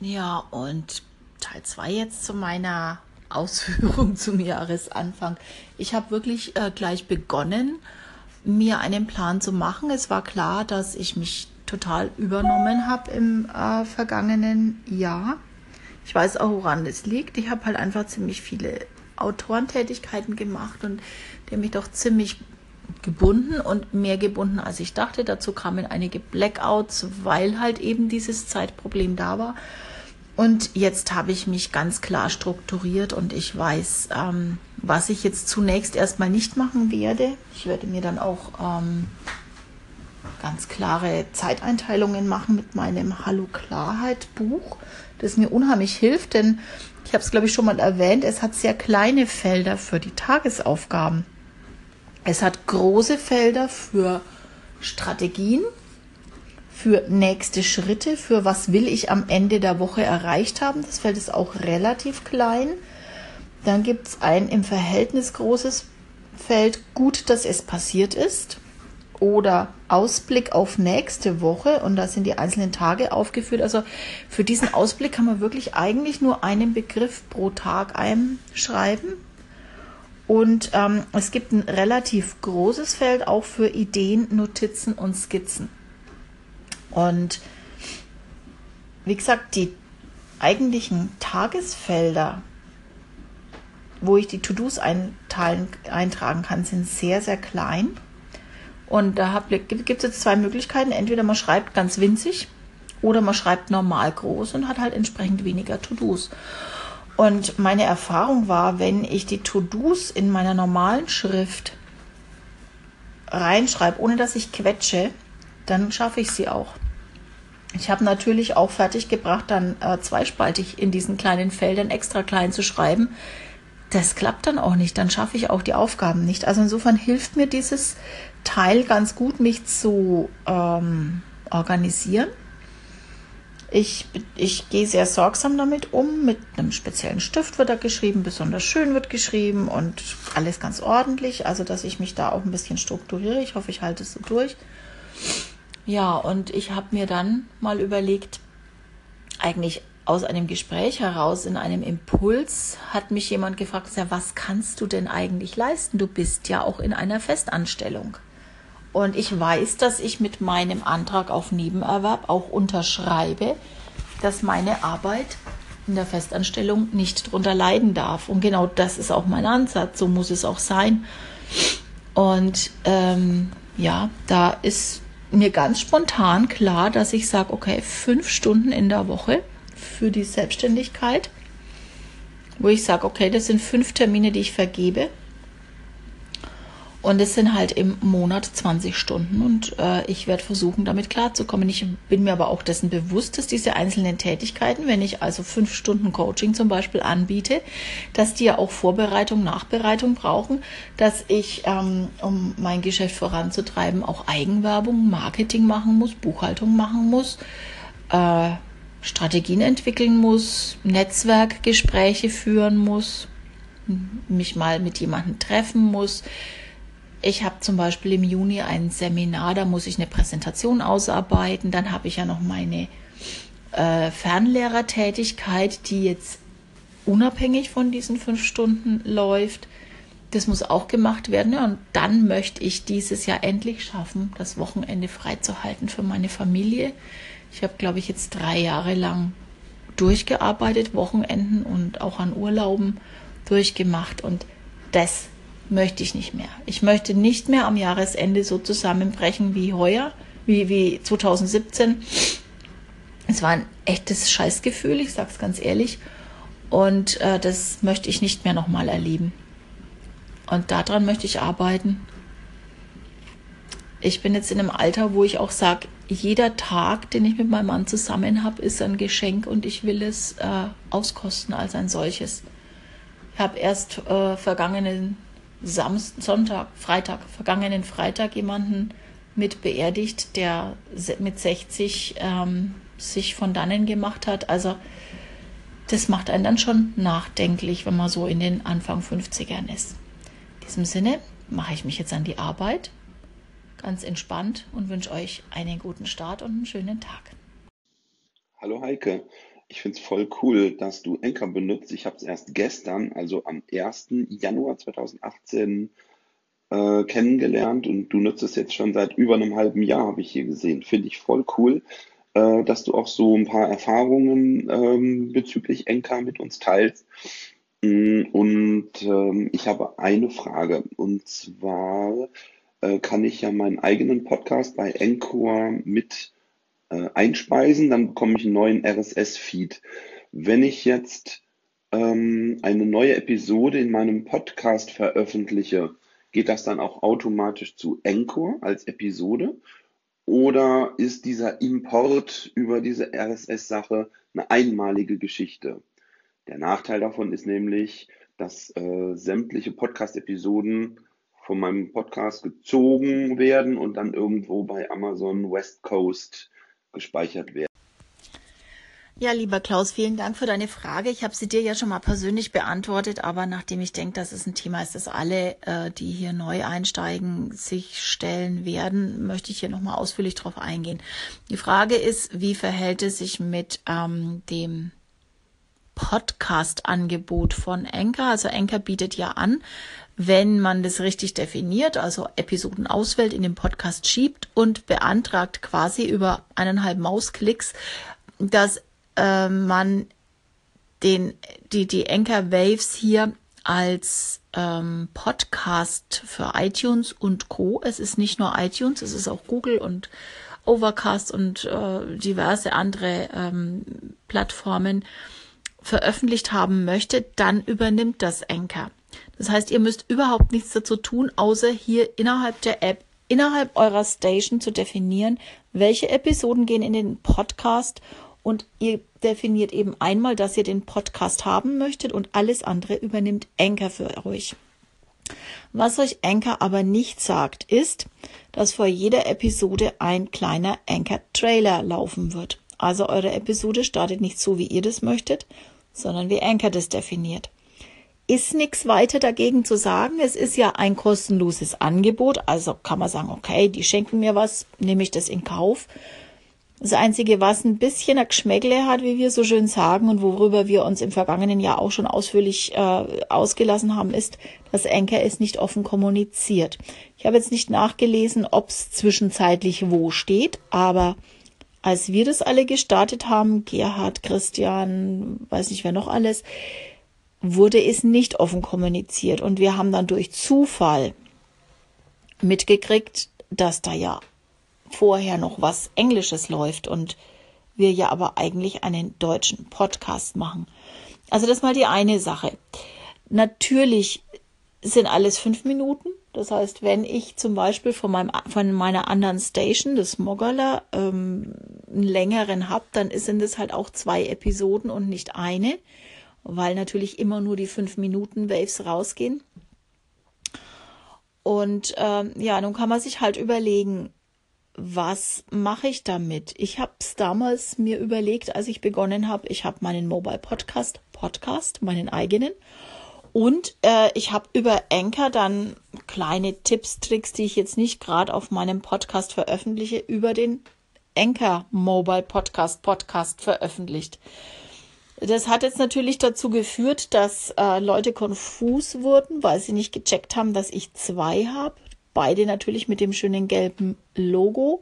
Ja, und Teil 2 jetzt zu meiner Ausführung zum Jahresanfang. Ich habe wirklich äh, gleich begonnen, mir einen Plan zu machen. Es war klar, dass ich mich total übernommen habe im äh, vergangenen Jahr. Ich weiß auch, woran es liegt. Ich habe halt einfach ziemlich viele Autorentätigkeiten gemacht und der mich doch ziemlich gebunden und mehr gebunden, als ich dachte. Dazu kamen einige Blackouts, weil halt eben dieses Zeitproblem da war. Und jetzt habe ich mich ganz klar strukturiert und ich weiß, ähm, was ich jetzt zunächst erstmal nicht machen werde. Ich werde mir dann auch ähm, ganz klare Zeiteinteilungen machen mit meinem Hallo Klarheit Buch, das mir unheimlich hilft, denn ich habe es glaube ich schon mal erwähnt, es hat sehr kleine Felder für die Tagesaufgaben. Es hat große Felder für Strategien, für nächste Schritte, für was will ich am Ende der Woche erreicht haben. Das Feld ist auch relativ klein. Dann gibt es ein im Verhältnis großes Feld, gut, dass es passiert ist. Oder Ausblick auf nächste Woche und da sind die einzelnen Tage aufgeführt. Also für diesen Ausblick kann man wirklich eigentlich nur einen Begriff pro Tag einschreiben. Und ähm, es gibt ein relativ großes Feld auch für Ideen, Notizen und Skizzen. Und wie gesagt, die eigentlichen Tagesfelder, wo ich die To-Dos eintragen kann, sind sehr, sehr klein. Und da gibt es jetzt zwei Möglichkeiten. Entweder man schreibt ganz winzig oder man schreibt normal groß und hat halt entsprechend weniger To-Dos. Und meine Erfahrung war, wenn ich die To-Dos in meiner normalen Schrift reinschreibe, ohne dass ich quetsche, dann schaffe ich sie auch. Ich habe natürlich auch fertiggebracht, dann äh, zweispaltig in diesen kleinen Feldern extra klein zu schreiben. Das klappt dann auch nicht, dann schaffe ich auch die Aufgaben nicht. Also insofern hilft mir dieses Teil ganz gut, mich zu ähm, organisieren ich, ich gehe sehr sorgsam damit um. Mit einem speziellen Stift wird da geschrieben, besonders schön wird geschrieben und alles ganz ordentlich. Also, dass ich mich da auch ein bisschen strukturiere. Ich hoffe, ich halte es so durch. Ja, und ich habe mir dann mal überlegt, eigentlich aus einem Gespräch heraus, in einem Impuls, hat mich jemand gefragt, was kannst du denn eigentlich leisten? Du bist ja auch in einer Festanstellung. Und ich weiß, dass ich mit meinem Antrag auf Nebenerwerb auch unterschreibe, dass meine Arbeit in der Festanstellung nicht darunter leiden darf. Und genau das ist auch mein Ansatz. So muss es auch sein. Und ähm, ja, da ist mir ganz spontan klar, dass ich sage, okay, fünf Stunden in der Woche für die Selbstständigkeit, wo ich sage, okay, das sind fünf Termine, die ich vergebe und es sind halt im Monat 20 Stunden und äh, ich werde versuchen, damit klarzukommen. Ich bin mir aber auch dessen bewusst, dass diese einzelnen Tätigkeiten, wenn ich also fünf Stunden Coaching zum Beispiel anbiete, dass die ja auch Vorbereitung, Nachbereitung brauchen, dass ich, ähm, um mein Geschäft voranzutreiben, auch Eigenwerbung, Marketing machen muss, Buchhaltung machen muss. Äh, Strategien entwickeln muss, Netzwerkgespräche führen muss, mich mal mit jemandem treffen muss, ich habe zum Beispiel im Juni ein Seminar, da muss ich eine Präsentation ausarbeiten. Dann habe ich ja noch meine äh, Fernlehrertätigkeit, die jetzt unabhängig von diesen fünf Stunden läuft. Das muss auch gemacht werden. Ja, und dann möchte ich dieses Jahr endlich schaffen, das Wochenende freizuhalten für meine Familie. Ich habe, glaube ich, jetzt drei Jahre lang durchgearbeitet, Wochenenden und auch an Urlauben durchgemacht. Und das möchte ich nicht mehr. Ich möchte nicht mehr am Jahresende so zusammenbrechen wie heuer, wie, wie 2017. Es war ein echtes Scheißgefühl, ich sage es ganz ehrlich. Und äh, das möchte ich nicht mehr nochmal erleben. Und daran möchte ich arbeiten. Ich bin jetzt in einem Alter, wo ich auch sage, jeder Tag, den ich mit meinem Mann zusammen habe, ist ein Geschenk und ich will es äh, auskosten als ein solches. Ich habe erst äh, vergangenen Samstag, Sonntag, Freitag, vergangenen Freitag jemanden mit beerdigt, der mit 60 ähm, sich von dannen gemacht hat. Also das macht einen dann schon nachdenklich, wenn man so in den Anfang 50ern ist. In diesem Sinne mache ich mich jetzt an die Arbeit, ganz entspannt und wünsche euch einen guten Start und einen schönen Tag. Hallo Heike, Ich finde es voll cool, dass du Enker benutzt. Ich habe es erst gestern, also am 1. Januar 2018, äh, kennengelernt und du nutzt es jetzt schon seit über einem halben Jahr, habe ich hier gesehen. Finde ich voll cool, äh, dass du auch so ein paar Erfahrungen ähm, bezüglich Enker mit uns teilst. Mm, Und ähm, ich habe eine Frage und zwar äh, kann ich ja meinen eigenen Podcast bei Encore mit äh, einspeisen, dann bekomme ich einen neuen RSS-Feed. Wenn ich jetzt ähm, eine neue Episode in meinem Podcast veröffentliche, geht das dann auch automatisch zu Encore als Episode? Oder ist dieser Import über diese RSS-Sache eine einmalige Geschichte? Der Nachteil davon ist nämlich, dass äh, sämtliche Podcast-Episoden von meinem Podcast gezogen werden und dann irgendwo bei Amazon West Coast gespeichert werden. Ja, lieber Klaus, vielen Dank für deine Frage. Ich habe sie dir ja schon mal persönlich beantwortet, aber nachdem ich denke, dass es ein Thema ist, das alle, äh, die hier neu einsteigen, sich stellen werden, möchte ich hier nochmal ausführlich drauf eingehen. Die Frage ist, wie verhält es sich mit ähm, dem Podcast-Angebot von Anchor? Also Anchor bietet ja an, wenn man das richtig definiert, also Episoden auswählt, in den Podcast schiebt und beantragt quasi über eineinhalb Mausklicks, dass äh, man den, die, die Anchor Waves hier als ähm, Podcast für iTunes und Co. Es ist nicht nur iTunes, es ist auch Google und Overcast und äh, diverse andere ähm, Plattformen veröffentlicht haben möchte, dann übernimmt das Anchor. Das heißt, ihr müsst überhaupt nichts dazu tun, außer hier innerhalb der App, innerhalb eurer Station zu definieren, welche Episoden gehen in den Podcast und ihr definiert eben einmal, dass ihr den Podcast haben möchtet und alles andere übernimmt Anchor für euch. Was euch Anchor aber nicht sagt, ist, dass vor jeder Episode ein kleiner Anchor-Trailer laufen wird. Also eure Episode startet nicht so, wie ihr das möchtet, sondern wie Anchor das definiert. Ist nichts weiter dagegen zu sagen. Es ist ja ein kostenloses Angebot, also kann man sagen, okay, die schenken mir was, nehme ich das in Kauf. Das Einzige, was ein bisschen ein Geschmäckle hat, wie wir so schön sagen, und worüber wir uns im vergangenen Jahr auch schon ausführlich äh, ausgelassen haben, ist, dass Anchor es nicht offen kommuniziert. Ich habe jetzt nicht nachgelesen, ob es zwischenzeitlich wo steht, aber als wir das alle gestartet haben, Gerhard, Christian, weiß nicht wer noch alles, wurde es nicht offen kommuniziert. Und wir haben dann durch Zufall mitgekriegt, dass da ja vorher noch was Englisches läuft und wir ja aber eigentlich einen deutschen Podcast machen. Also das ist mal die eine Sache. Natürlich sind alles fünf Minuten. Das heißt, wenn ich zum Beispiel von, meinem, von meiner anderen Station, das Moggerler, ähm, einen längeren habe, dann sind es halt auch zwei Episoden und nicht eine, weil natürlich immer nur die fünf Minuten Waves rausgehen. Und ähm, ja, nun kann man sich halt überlegen, was mache ich damit? Ich habe es damals mir überlegt, als ich begonnen habe. Ich habe meinen Mobile Podcast, Podcast, meinen eigenen. Und äh, ich habe über Anchor dann kleine Tipps, Tricks, die ich jetzt nicht gerade auf meinem Podcast veröffentliche, über den Anchor Mobile Podcast Podcast veröffentlicht. Das hat jetzt natürlich dazu geführt, dass äh, Leute konfus wurden, weil sie nicht gecheckt haben, dass ich zwei habe. Beide natürlich mit dem schönen gelben Logo.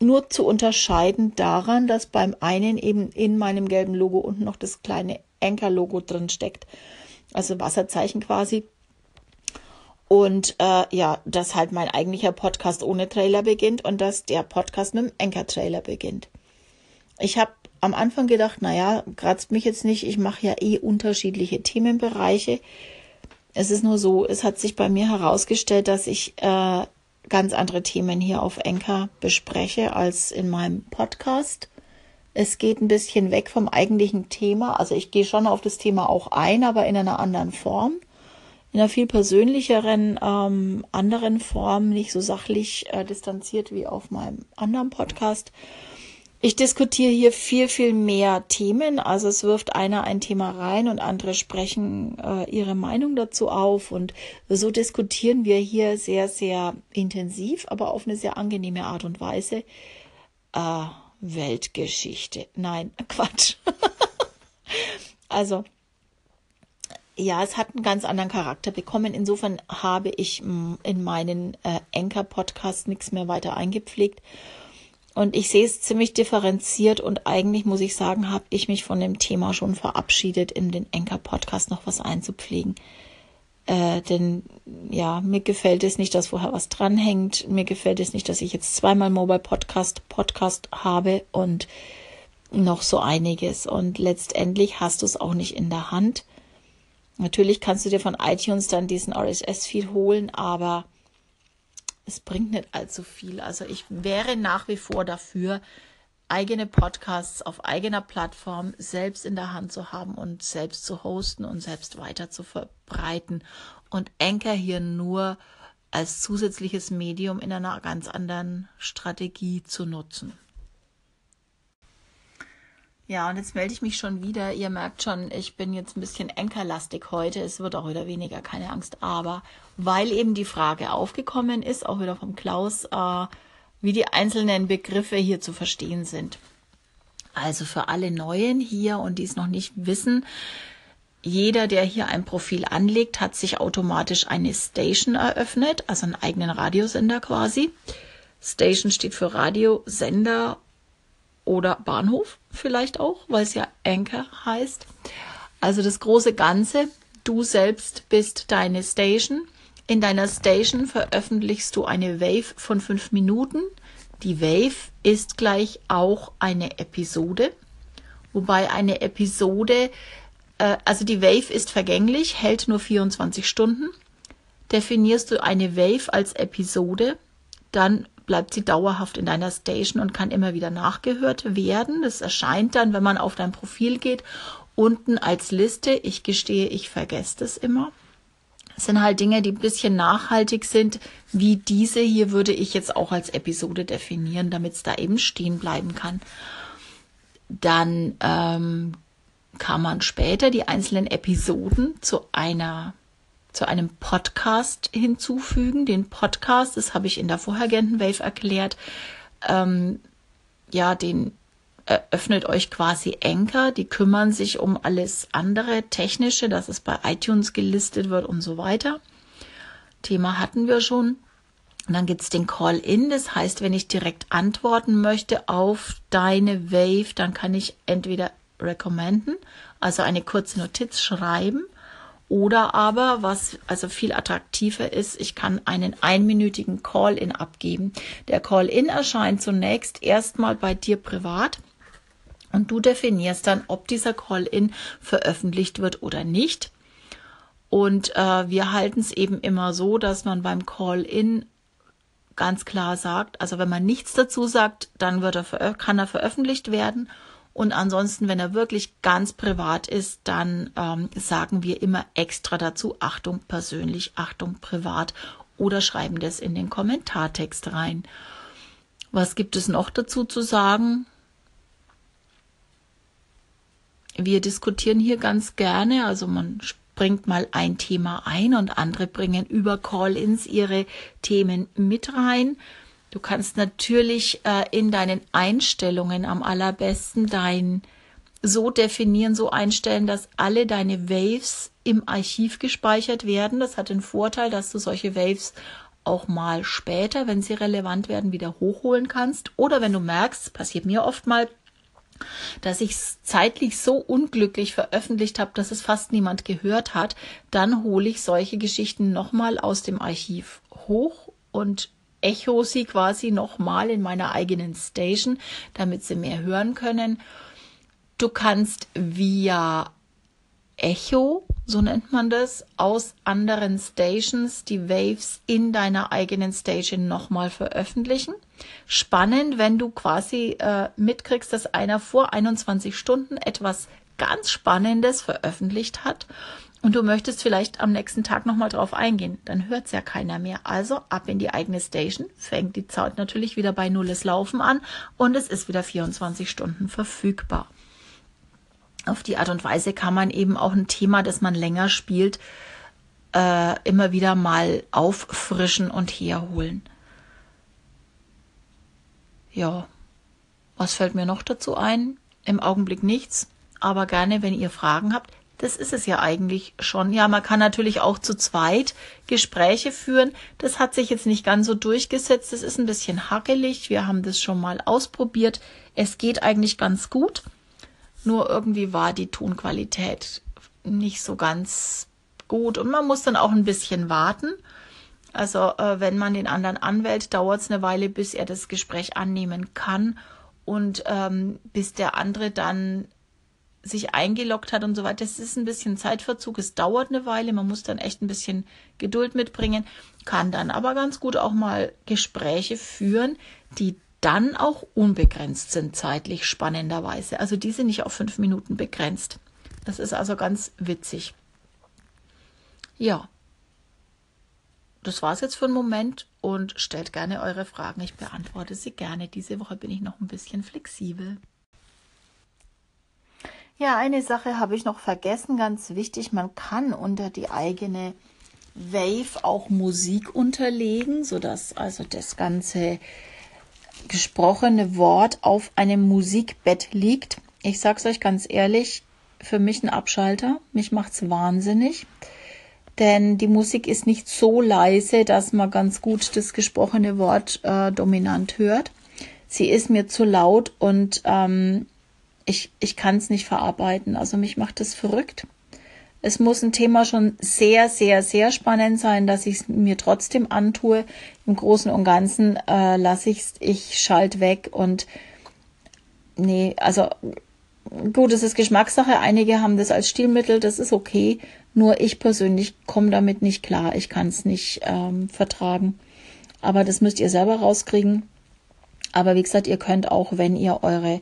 Nur zu unterscheiden daran, dass beim einen eben in meinem gelben Logo unten noch das kleine Anchor-Logo drin steckt. Also Wasserzeichen quasi. Und äh, ja, dass halt mein eigentlicher Podcast ohne Trailer beginnt und dass der Podcast mit dem Anchor-Trailer beginnt. Ich habe am Anfang gedacht, naja, kratzt mich jetzt nicht, ich mache ja eh unterschiedliche Themenbereiche. Es ist nur so, es hat sich bei mir herausgestellt, dass ich äh, ganz andere Themen hier auf Enker bespreche als in meinem Podcast. Es geht ein bisschen weg vom eigentlichen Thema. Also ich gehe schon auf das Thema auch ein, aber in einer anderen Form. In einer viel persönlicheren, ähm, anderen Form, nicht so sachlich äh, distanziert wie auf meinem anderen Podcast. Ich diskutiere hier viel, viel mehr Themen. Also es wirft einer ein Thema rein und andere sprechen äh, ihre Meinung dazu auf. Und so diskutieren wir hier sehr, sehr intensiv, aber auf eine sehr angenehme Art und Weise. Äh, Weltgeschichte. Nein, Quatsch. Also, ja, es hat einen ganz anderen Charakter bekommen. Insofern habe ich mm, in meinen äh, Anchor-Podcast nichts mehr weiter eingepflegt. Und ich sehe es ziemlich differenziert und eigentlich muss ich sagen, habe ich mich von dem Thema schon verabschiedet, in den Anchor-Podcast noch was einzupflegen. Äh, denn ja, mir gefällt es nicht, dass vorher was dranhängt. Mir gefällt es nicht, dass ich jetzt zweimal Mobile Podcast Podcast habe und noch so einiges. Und letztendlich hast du es auch nicht in der Hand. Natürlich kannst du dir von iTunes dann diesen RSS-Feed holen, aber es bringt nicht allzu viel. Also ich wäre nach wie vor dafür, eigene Podcasts auf eigener Plattform selbst in der Hand zu haben und selbst zu hosten und selbst weiter zu verbreiten. Und Anchor hier nur als zusätzliches Medium in einer ganz anderen Strategie zu nutzen. Ja, und jetzt melde ich mich schon wieder. Ihr merkt schon, ich bin jetzt ein bisschen enkerlastig heute. Es wird auch wieder weniger, keine Angst. Aber weil eben die Frage aufgekommen ist, auch wieder vom Klaus, äh, wie die einzelnen Begriffe hier zu verstehen sind. Also für alle Neuen hier und die es noch nicht wissen, jeder, der hier ein Profil anlegt, hat sich automatisch eine Station eröffnet, also einen eigenen Radiosender quasi. Station steht für Radiosender oder Bahnhof vielleicht auch, weil es ja Anchor heißt. Also das große Ganze, du selbst bist deine Station. In deiner Station veröffentlichst du eine Wave von fünf Minuten. Die Wave ist gleich auch eine Episode, wobei eine Episode, äh, also die Wave ist vergänglich, hält nur 24 Stunden. Definierst du eine Wave als Episode, dann bleibt sie dauerhaft in deiner Station und kann immer wieder nachgehört werden. Das erscheint dann, wenn man auf dein Profil geht, unten als Liste. Ich gestehe, ich vergesse das immer. Das sind halt Dinge, die ein bisschen nachhaltig sind, wie diese hier würde ich jetzt auch als Episode definieren, damit es da eben stehen bleiben kann. Dann ähm, kann man später die einzelnen Episoden zu einer zu einem Podcast hinzufügen. Den Podcast, das habe ich in der vorhergehenden Wave erklärt, ähm, ja, den eröffnet euch quasi Anchor. Die kümmern sich um alles andere Technische, dass es bei iTunes gelistet wird und so weiter. Thema hatten wir schon. Und dann gibt's den Call-in. Das heißt, wenn ich direkt antworten möchte auf deine Wave, dann kann ich entweder recommenden, also eine kurze Notiz schreiben oder aber, was also viel attraktiver ist, ich kann einen einminütigen Call-in abgeben. Der Call-in erscheint zunächst erstmal bei dir privat. Und du definierst dann, ob dieser Call-in veröffentlicht wird oder nicht. Und äh, wir halten es eben immer so, dass man beim Call-in ganz klar sagt, also wenn man nichts dazu sagt, dann wird er, kann er veröffentlicht werden. Und ansonsten, wenn er wirklich ganz privat ist, dann ähm, sagen wir immer extra dazu Achtung persönlich, Achtung privat oder schreiben das in den Kommentartext rein. Was gibt es noch dazu zu sagen? Wir diskutieren hier ganz gerne, also man bringt mal ein Thema ein und andere bringen über Call-ins ihre Themen mit rein. Du kannst natürlich äh, in deinen Einstellungen am allerbesten dein so definieren, so einstellen, dass alle deine Waves im Archiv gespeichert werden. Das hat den Vorteil, dass du solche Waves auch mal später, wenn sie relevant werden, wieder hochholen kannst. Oder wenn du merkst, passiert mir oft mal, dass ich es zeitlich so unglücklich veröffentlicht habe, dass es fast niemand gehört hat, dann hole ich solche Geschichten nochmal aus dem Archiv hoch und echo sie quasi nochmal in meiner eigenen Station, damit sie mehr hören können. Du kannst via Echo, so nennt man das, aus anderen Stations die Waves in deiner eigenen Station nochmal veröffentlichen. Spannend, wenn du quasi äh, mitkriegst, dass einer vor 21 Stunden etwas ganz Spannendes veröffentlicht hat und du möchtest vielleicht am nächsten Tag nochmal drauf eingehen, dann hört's ja keiner mehr. Also ab in die eigene Station, fängt die Zeit natürlich wieder bei Nulles Laufen an und es ist wieder 24 Stunden verfügbar. Auf die Art und Weise kann man eben auch ein Thema, das man länger spielt, äh, immer wieder mal auffrischen und herholen. Ja, was fällt mir noch dazu ein? Im Augenblick nichts. aber gerne, wenn ihr Fragen habt. Das ist es ja eigentlich schon. Ja, man kann natürlich auch zu zweit Gespräche führen. Das hat sich jetzt nicht ganz so durchgesetzt. Das ist ein bisschen hackelig. Wir haben das schon mal ausprobiert. Es geht eigentlich ganz gut. Nur irgendwie war die Tonqualität nicht so ganz gut und man muss dann auch ein bisschen warten. Also äh, wenn man den anderen anwählt, dauert es eine Weile, bis er das Gespräch annehmen kann und ähm, bis der andere dann sich eingeloggt hat und so weiter. Das ist ein bisschen Zeitverzug. Es dauert eine Weile. Man muss dann echt ein bisschen Geduld mitbringen, kann dann aber ganz gut auch mal Gespräche führen, die dann auch unbegrenzt sind, zeitlich spannenderweise. Also die sind nicht auf fünf Minuten begrenzt. Das ist also ganz witzig. Ja, das war es jetzt für einen Moment und stellt gerne eure Fragen. Ich beantworte sie gerne. Diese Woche bin ich noch ein bisschen flexibel. Ja, eine Sache habe ich noch vergessen, ganz wichtig. Man kann unter die eigene Wave auch Musik unterlegen, sodass also das ganze gesprochene Wort auf einem Musikbett liegt. Ich sag's euch ganz ehrlich, für mich ein Abschalter. Mich macht's wahnsinnig denn die Musik ist nicht so leise, dass man ganz gut das gesprochene Wort äh, dominant hört. Sie ist mir zu laut und ähm, ich, ich kann es nicht verarbeiten. Also mich macht das verrückt. Es muss ein Thema schon sehr, sehr, sehr spannend sein, dass ich es mir trotzdem antue. Im Großen und Ganzen äh, lasse ich es, ich schalte weg und nee, also gut, es ist Geschmackssache. Einige haben das als Stilmittel, das ist okay. Nur ich persönlich komme damit nicht klar. Ich kann es nicht ähm, vertragen. Aber das müsst ihr selber rauskriegen. Aber wie gesagt, ihr könnt auch, wenn ihr eure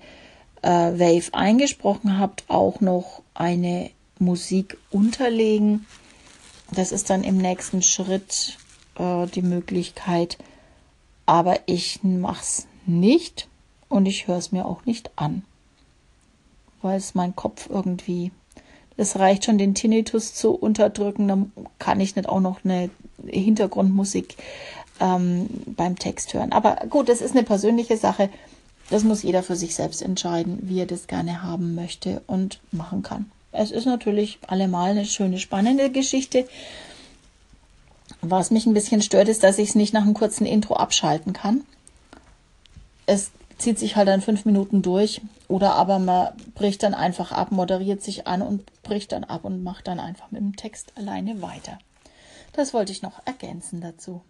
äh, Wave eingesprochen habt, auch noch eine Musik unterlegen. Das ist dann im nächsten Schritt äh, die Möglichkeit. Aber ich mache es nicht und ich höre es mir auch nicht an, weil es mein Kopf irgendwie es reicht schon, den Tinnitus zu unterdrücken. Dann kann ich nicht auch noch eine Hintergrundmusik ähm, beim Text hören. Aber gut, das ist eine persönliche Sache. Das muss jeder für sich selbst entscheiden, wie er das gerne haben möchte und machen kann. Es ist natürlich allemal eine schöne, spannende Geschichte. Was mich ein bisschen stört, ist, dass ich es nicht nach einem kurzen Intro abschalten kann. Es zieht sich halt dann fünf Minuten durch. Oder aber man bricht dann einfach ab, moderiert sich an und bricht dann ab und macht dann einfach mit dem Text alleine weiter. Das wollte ich noch ergänzen dazu.